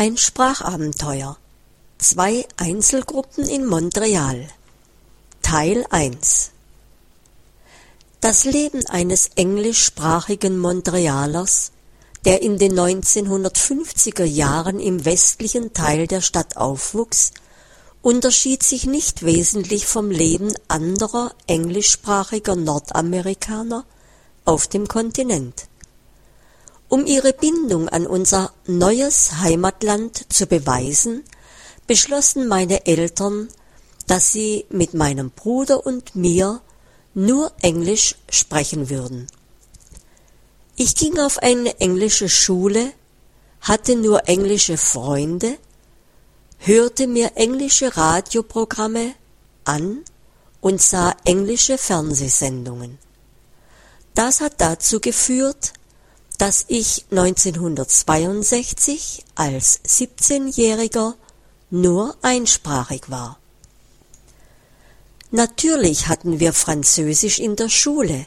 Ein Sprachabenteuer. Zwei Einzelgruppen in Montreal. Teil 1 Das Leben eines englischsprachigen Montrealers, der in den 1950er Jahren im westlichen Teil der Stadt aufwuchs, unterschied sich nicht wesentlich vom Leben anderer englischsprachiger Nordamerikaner auf dem Kontinent. Um ihre Bindung an unser neues Heimatland zu beweisen, beschlossen meine Eltern, dass sie mit meinem Bruder und mir nur Englisch sprechen würden. Ich ging auf eine englische Schule, hatte nur englische Freunde, hörte mir englische Radioprogramme an und sah englische Fernsehsendungen. Das hat dazu geführt, dass ich 1962 als 17-Jähriger nur einsprachig war. Natürlich hatten wir Französisch in der Schule.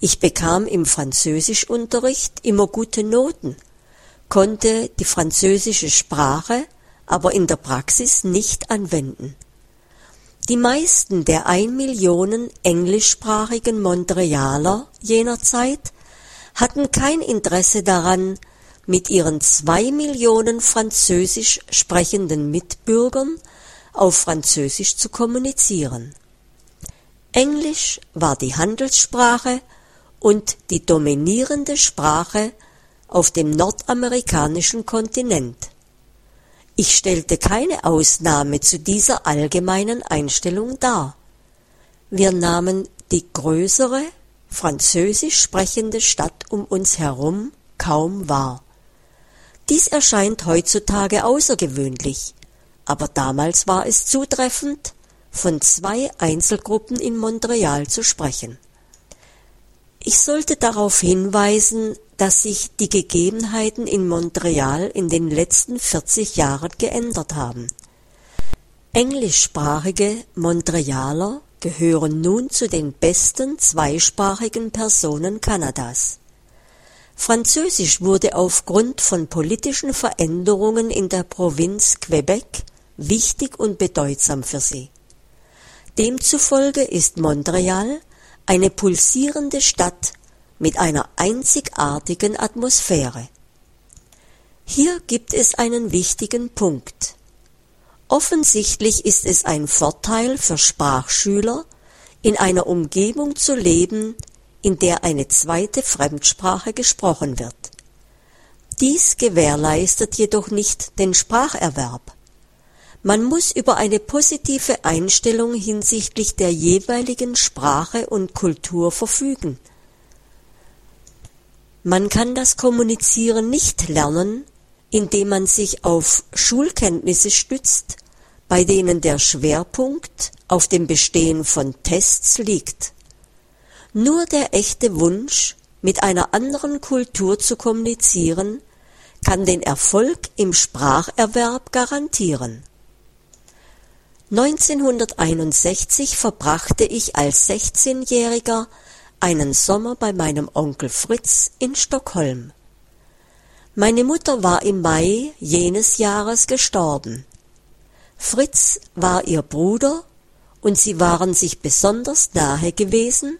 Ich bekam im Französischunterricht immer gute Noten, konnte die französische Sprache aber in der Praxis nicht anwenden. Die meisten der ein Millionen englischsprachigen Montrealer jener Zeit hatten kein Interesse daran, mit ihren zwei Millionen französisch sprechenden Mitbürgern auf Französisch zu kommunizieren. Englisch war die Handelssprache und die dominierende Sprache auf dem nordamerikanischen Kontinent. Ich stellte keine Ausnahme zu dieser allgemeinen Einstellung dar. Wir nahmen die größere französisch sprechende Stadt um uns herum kaum wahr. Dies erscheint heutzutage außergewöhnlich, aber damals war es zutreffend, von zwei Einzelgruppen in Montreal zu sprechen. Ich sollte darauf hinweisen, dass sich die Gegebenheiten in Montreal in den letzten 40 Jahren geändert haben. Englischsprachige Montrealer gehören nun zu den besten zweisprachigen Personen Kanadas. Französisch wurde aufgrund von politischen Veränderungen in der Provinz Quebec wichtig und bedeutsam für sie. Demzufolge ist Montreal eine pulsierende Stadt mit einer einzigartigen Atmosphäre. Hier gibt es einen wichtigen Punkt. Offensichtlich ist es ein Vorteil für Sprachschüler, in einer Umgebung zu leben, in der eine zweite Fremdsprache gesprochen wird. Dies gewährleistet jedoch nicht den Spracherwerb. Man muss über eine positive Einstellung hinsichtlich der jeweiligen Sprache und Kultur verfügen. Man kann das Kommunizieren nicht lernen, indem man sich auf Schulkenntnisse stützt, bei denen der Schwerpunkt auf dem Bestehen von Tests liegt. Nur der echte Wunsch, mit einer anderen Kultur zu kommunizieren, kann den Erfolg im Spracherwerb garantieren. 1961 verbrachte ich als 16-Jähriger einen Sommer bei meinem Onkel Fritz in Stockholm. Meine Mutter war im Mai jenes Jahres gestorben. Fritz war ihr Bruder und sie waren sich besonders nahe gewesen,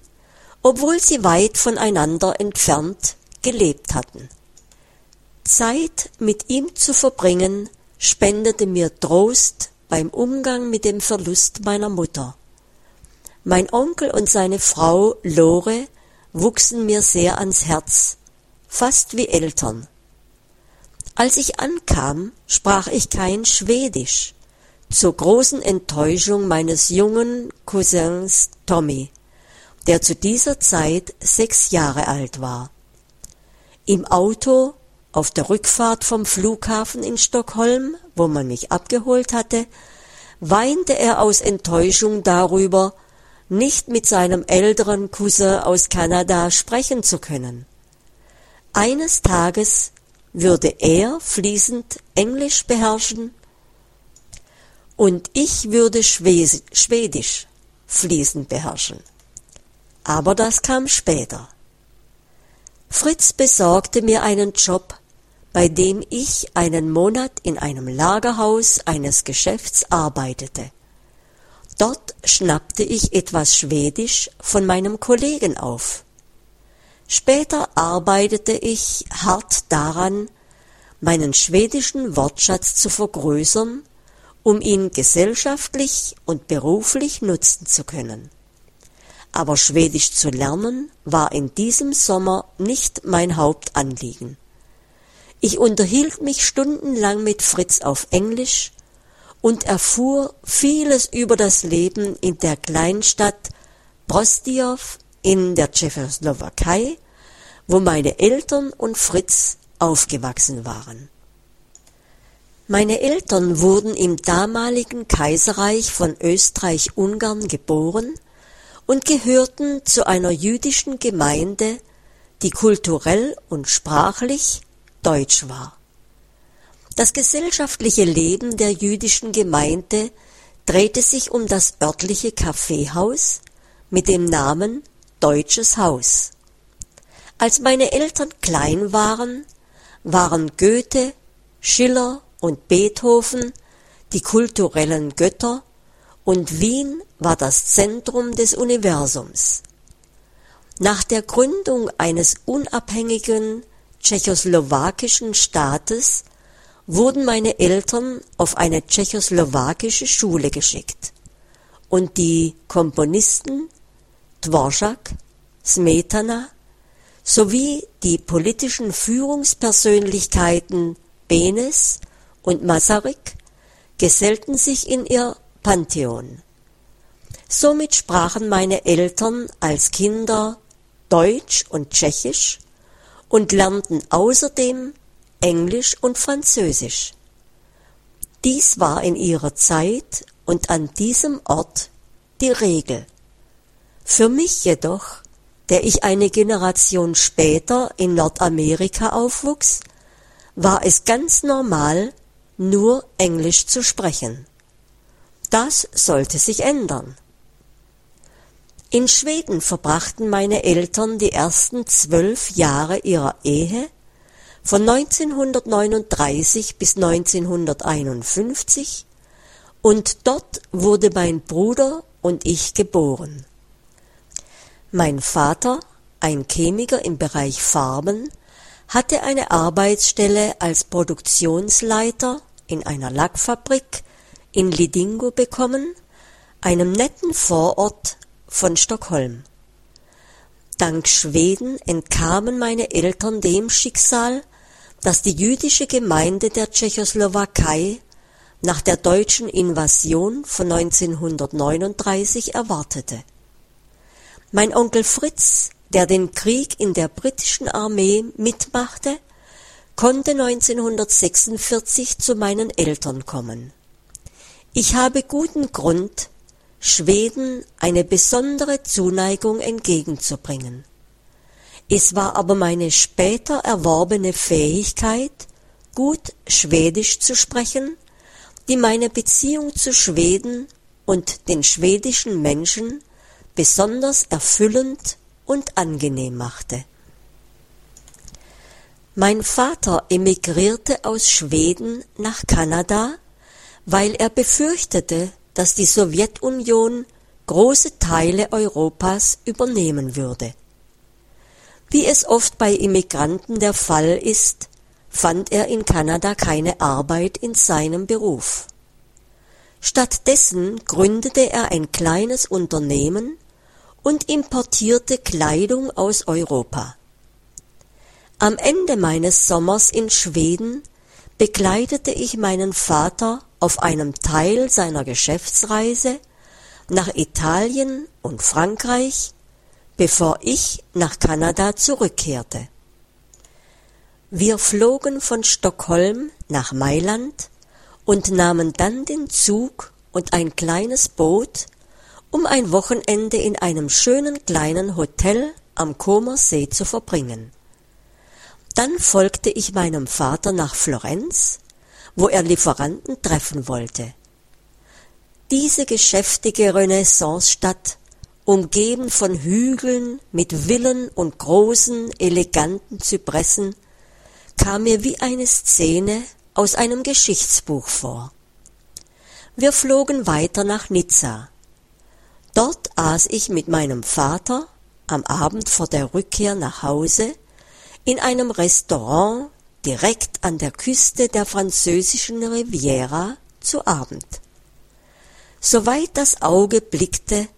obwohl sie weit voneinander entfernt gelebt hatten. Zeit mit ihm zu verbringen spendete mir Trost beim Umgang mit dem Verlust meiner Mutter. Mein Onkel und seine Frau Lore wuchsen mir sehr ans Herz, fast wie Eltern. Als ich ankam, sprach ich kein Schwedisch, zur großen Enttäuschung meines jungen Cousins Tommy, der zu dieser Zeit sechs Jahre alt war. Im Auto auf der Rückfahrt vom Flughafen in Stockholm, wo man mich abgeholt hatte, weinte er aus Enttäuschung darüber, nicht mit seinem älteren Cousin aus Kanada sprechen zu können. Eines Tages würde er fließend Englisch beherrschen und ich würde Schwedisch fließend beherrschen. Aber das kam später. Fritz besorgte mir einen Job bei dem ich einen Monat in einem Lagerhaus eines Geschäfts arbeitete. Dort schnappte ich etwas Schwedisch von meinem Kollegen auf. Später arbeitete ich hart daran, meinen schwedischen Wortschatz zu vergrößern, um ihn gesellschaftlich und beruflich nutzen zu können. Aber Schwedisch zu lernen war in diesem Sommer nicht mein Hauptanliegen. Ich unterhielt mich stundenlang mit Fritz auf Englisch und erfuhr vieles über das Leben in der Kleinstadt Prostiow in der Tschechoslowakei, wo meine Eltern und Fritz aufgewachsen waren. Meine Eltern wurden im damaligen Kaiserreich von Österreich-Ungarn geboren und gehörten zu einer jüdischen Gemeinde, die kulturell und sprachlich deutsch war. Das gesellschaftliche Leben der jüdischen Gemeinde drehte sich um das örtliche Kaffeehaus mit dem Namen Deutsches Haus. Als meine Eltern klein waren, waren Goethe, Schiller und Beethoven die kulturellen Götter und Wien war das Zentrum des Universums. Nach der Gründung eines unabhängigen tschechoslowakischen Staates wurden meine Eltern auf eine tschechoslowakische Schule geschickt und die Komponisten Dvorak, Smetana sowie die politischen Führungspersönlichkeiten Benes und Masaryk gesellten sich in ihr Pantheon. Somit sprachen meine Eltern als Kinder Deutsch und Tschechisch und lernten außerdem Englisch und Französisch. Dies war in ihrer Zeit und an diesem Ort die Regel. Für mich jedoch, der ich eine Generation später in Nordamerika aufwuchs, war es ganz normal, nur Englisch zu sprechen. Das sollte sich ändern. In Schweden verbrachten meine Eltern die ersten zwölf Jahre ihrer Ehe von 1939 bis 1951 und dort wurde mein Bruder und ich geboren. Mein Vater, ein Chemiker im Bereich Farben, hatte eine Arbeitsstelle als Produktionsleiter in einer Lackfabrik in Lidingo bekommen, einem netten Vorort von Stockholm. Dank Schweden entkamen meine Eltern dem Schicksal, das die jüdische Gemeinde der Tschechoslowakei nach der deutschen Invasion von 1939 erwartete. Mein Onkel Fritz, der den Krieg in der britischen Armee mitmachte, konnte 1946 zu meinen Eltern kommen. Ich habe guten Grund, Schweden eine besondere Zuneigung entgegenzubringen. Es war aber meine später erworbene Fähigkeit, gut Schwedisch zu sprechen, die meine Beziehung zu Schweden und den schwedischen Menschen besonders erfüllend und angenehm machte. Mein Vater emigrierte aus Schweden nach Kanada, weil er befürchtete, dass die Sowjetunion große Teile Europas übernehmen würde. Wie es oft bei Immigranten der Fall ist, fand er in Kanada keine Arbeit in seinem Beruf. Stattdessen gründete er ein kleines Unternehmen und importierte Kleidung aus Europa. Am Ende meines Sommers in Schweden begleitete ich meinen Vater auf einem Teil seiner Geschäftsreise nach Italien und Frankreich bevor ich nach Kanada zurückkehrte. Wir flogen von Stockholm nach Mailand und nahmen dann den Zug und ein kleines Boot, um ein Wochenende in einem schönen kleinen Hotel am Comer See zu verbringen. Dann folgte ich meinem Vater nach Florenz, wo er Lieferanten treffen wollte. Diese geschäftige Renaissancestadt umgeben von Hügeln mit Villen und großen, eleganten Zypressen, kam mir wie eine Szene aus einem Geschichtsbuch vor. Wir flogen weiter nach Nizza. Dort aß ich mit meinem Vater am Abend vor der Rückkehr nach Hause in einem Restaurant direkt an der Küste der französischen Riviera zu Abend. Soweit das Auge blickte,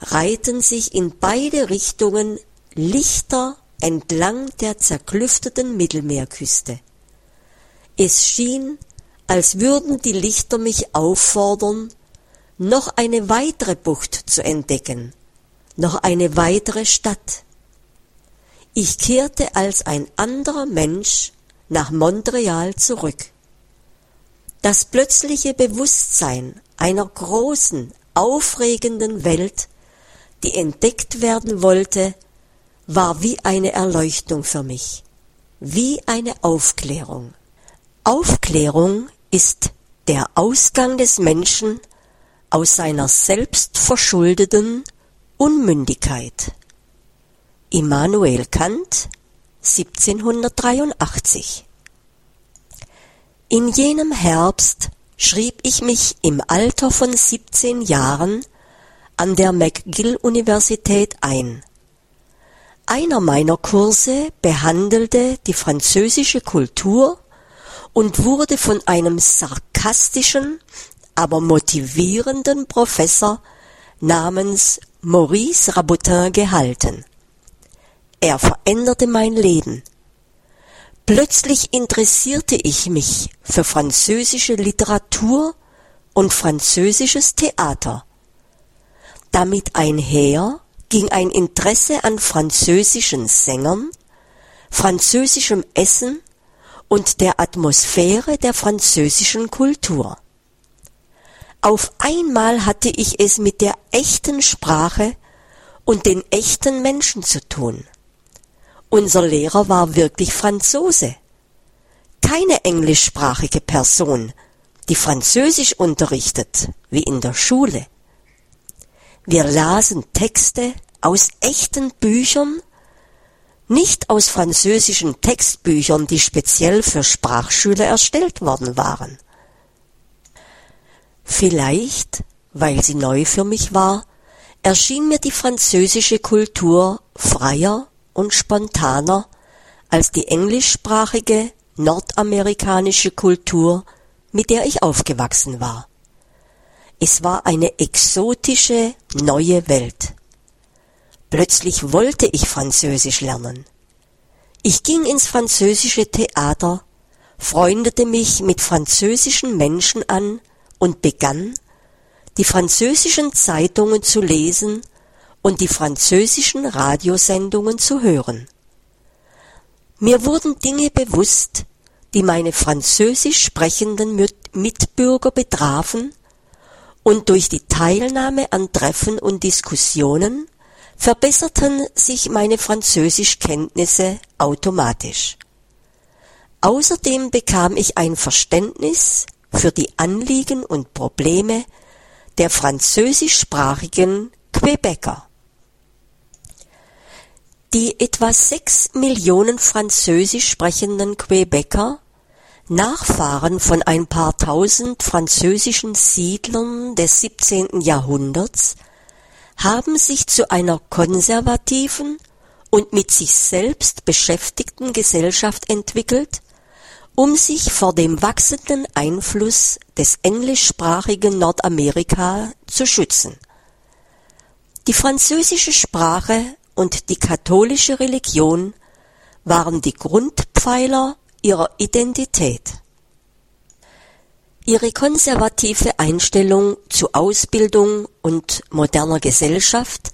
reihten sich in beide Richtungen Lichter entlang der zerklüfteten Mittelmeerküste. Es schien, als würden die Lichter mich auffordern, noch eine weitere Bucht zu entdecken, noch eine weitere Stadt. Ich kehrte als ein anderer Mensch nach Montreal zurück. Das plötzliche Bewusstsein einer großen, aufregenden Welt, die entdeckt werden wollte, war wie eine Erleuchtung für mich, wie eine Aufklärung. Aufklärung ist der Ausgang des Menschen aus seiner selbstverschuldeten Unmündigkeit. Immanuel Kant 1783 In jenem Herbst schrieb ich mich im Alter von 17 Jahren an der McGill-Universität ein. Einer meiner Kurse behandelte die französische Kultur und wurde von einem sarkastischen, aber motivierenden Professor namens Maurice Rabotin gehalten. Er veränderte mein Leben. Plötzlich interessierte ich mich für französische Literatur und französisches Theater. Damit einher ging ein Interesse an französischen Sängern, französischem Essen und der Atmosphäre der französischen Kultur. Auf einmal hatte ich es mit der echten Sprache und den echten Menschen zu tun. Unser Lehrer war wirklich Franzose. Keine englischsprachige Person, die Französisch unterrichtet, wie in der Schule. Wir lasen Texte aus echten Büchern, nicht aus französischen Textbüchern, die speziell für Sprachschüler erstellt worden waren. Vielleicht, weil sie neu für mich war, erschien mir die französische Kultur freier und spontaner als die englischsprachige nordamerikanische Kultur, mit der ich aufgewachsen war. Es war eine exotische, neue Welt. Plötzlich wollte ich Französisch lernen. Ich ging ins französische Theater, freundete mich mit französischen Menschen an und begann, die französischen Zeitungen zu lesen und die französischen Radiosendungen zu hören. Mir wurden Dinge bewusst, die meine französisch sprechenden Mitbürger betrafen, und durch die Teilnahme an Treffen und Diskussionen verbesserten sich meine Französischkenntnisse automatisch. Außerdem bekam ich ein Verständnis für die Anliegen und Probleme der französischsprachigen Quebecer. Die etwa sechs Millionen französisch sprechenden Quebecer, Nachfahren von ein paar tausend französischen Siedlern des 17. Jahrhunderts, haben sich zu einer konservativen und mit sich selbst beschäftigten Gesellschaft entwickelt, um sich vor dem wachsenden Einfluss des englischsprachigen Nordamerika zu schützen. Die französische Sprache und die katholische Religion waren die Grundpfeiler ihrer Identität. Ihre konservative Einstellung zu Ausbildung und moderner Gesellschaft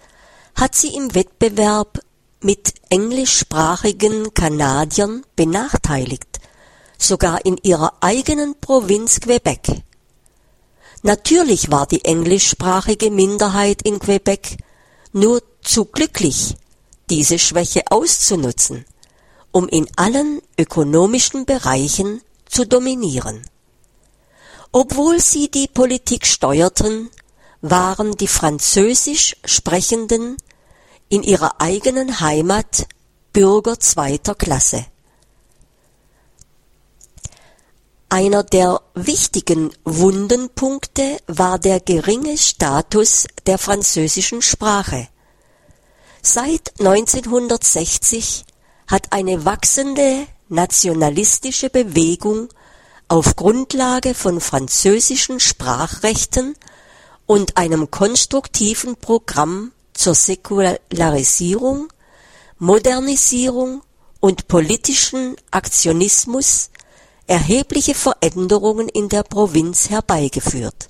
hat sie im Wettbewerb mit englischsprachigen Kanadiern benachteiligt sogar in ihrer eigenen Provinz Quebec. Natürlich war die englischsprachige Minderheit in Quebec nur zu glücklich, diese Schwäche auszunutzen, um in allen ökonomischen Bereichen zu dominieren. Obwohl sie die Politik steuerten, waren die französisch Sprechenden in ihrer eigenen Heimat Bürger zweiter Klasse. Einer der wichtigen Wundenpunkte war der geringe Status der französischen Sprache. Seit 1960 hat eine wachsende nationalistische Bewegung auf Grundlage von französischen Sprachrechten und einem konstruktiven Programm zur Säkularisierung, Modernisierung und politischen Aktionismus erhebliche Veränderungen in der Provinz herbeigeführt.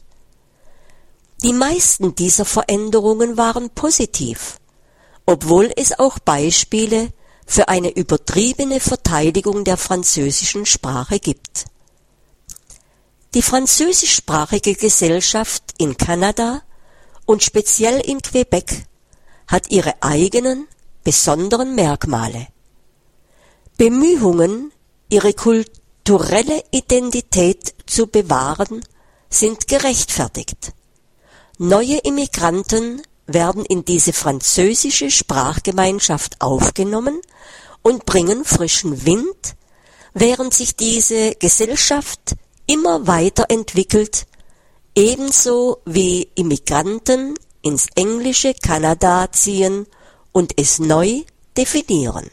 Die meisten dieser Veränderungen waren positiv, obwohl es auch Beispiele für eine übertriebene Verteidigung der französischen Sprache gibt. Die französischsprachige Gesellschaft in Kanada und speziell in Quebec hat ihre eigenen, besonderen Merkmale. Bemühungen, ihre kulturelle Identität zu bewahren, sind gerechtfertigt. Neue Immigranten werden in diese französische Sprachgemeinschaft aufgenommen und bringen frischen Wind, während sich diese Gesellschaft immer weiter entwickelt, ebenso wie Immigranten ins englische Kanada ziehen und es neu definieren.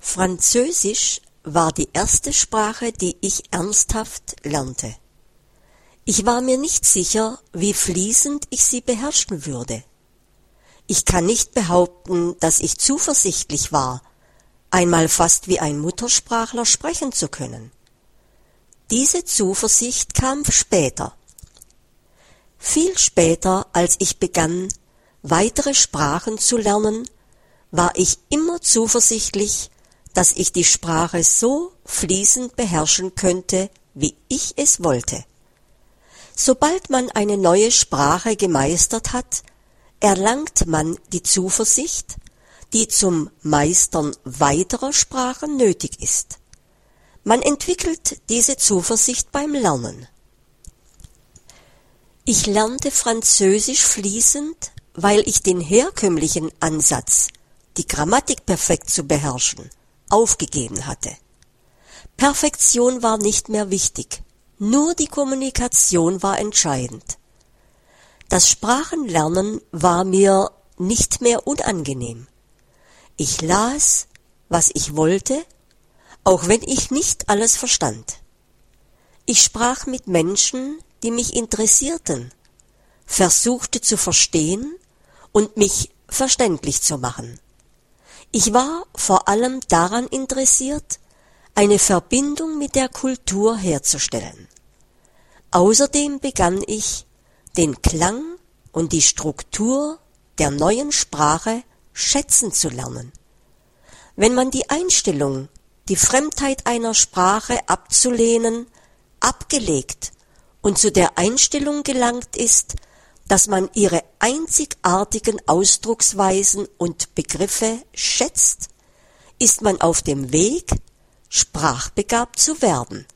Französisch war die erste Sprache, die ich ernsthaft lernte. Ich war mir nicht sicher, wie fließend ich sie beherrschen würde. Ich kann nicht behaupten, dass ich zuversichtlich war, einmal fast wie ein Muttersprachler sprechen zu können. Diese Zuversicht kam später. Viel später, als ich begann, weitere Sprachen zu lernen, war ich immer zuversichtlich, dass ich die Sprache so fließend beherrschen könnte, wie ich es wollte. Sobald man eine neue Sprache gemeistert hat, erlangt man die Zuversicht, die zum Meistern weiterer Sprachen nötig ist. Man entwickelt diese Zuversicht beim Lernen. Ich lernte Französisch fließend, weil ich den herkömmlichen Ansatz, die Grammatik perfekt zu beherrschen, aufgegeben hatte. Perfektion war nicht mehr wichtig. Nur die Kommunikation war entscheidend. Das Sprachenlernen war mir nicht mehr unangenehm. Ich las, was ich wollte, auch wenn ich nicht alles verstand. Ich sprach mit Menschen, die mich interessierten, versuchte zu verstehen und mich verständlich zu machen. Ich war vor allem daran interessiert, eine Verbindung mit der Kultur herzustellen. Außerdem begann ich, den Klang und die Struktur der neuen Sprache schätzen zu lernen. Wenn man die Einstellung, die Fremdheit einer Sprache abzulehnen, abgelegt und zu der Einstellung gelangt ist, dass man ihre einzigartigen Ausdrucksweisen und Begriffe schätzt, ist man auf dem Weg, sprachbegabt zu werden.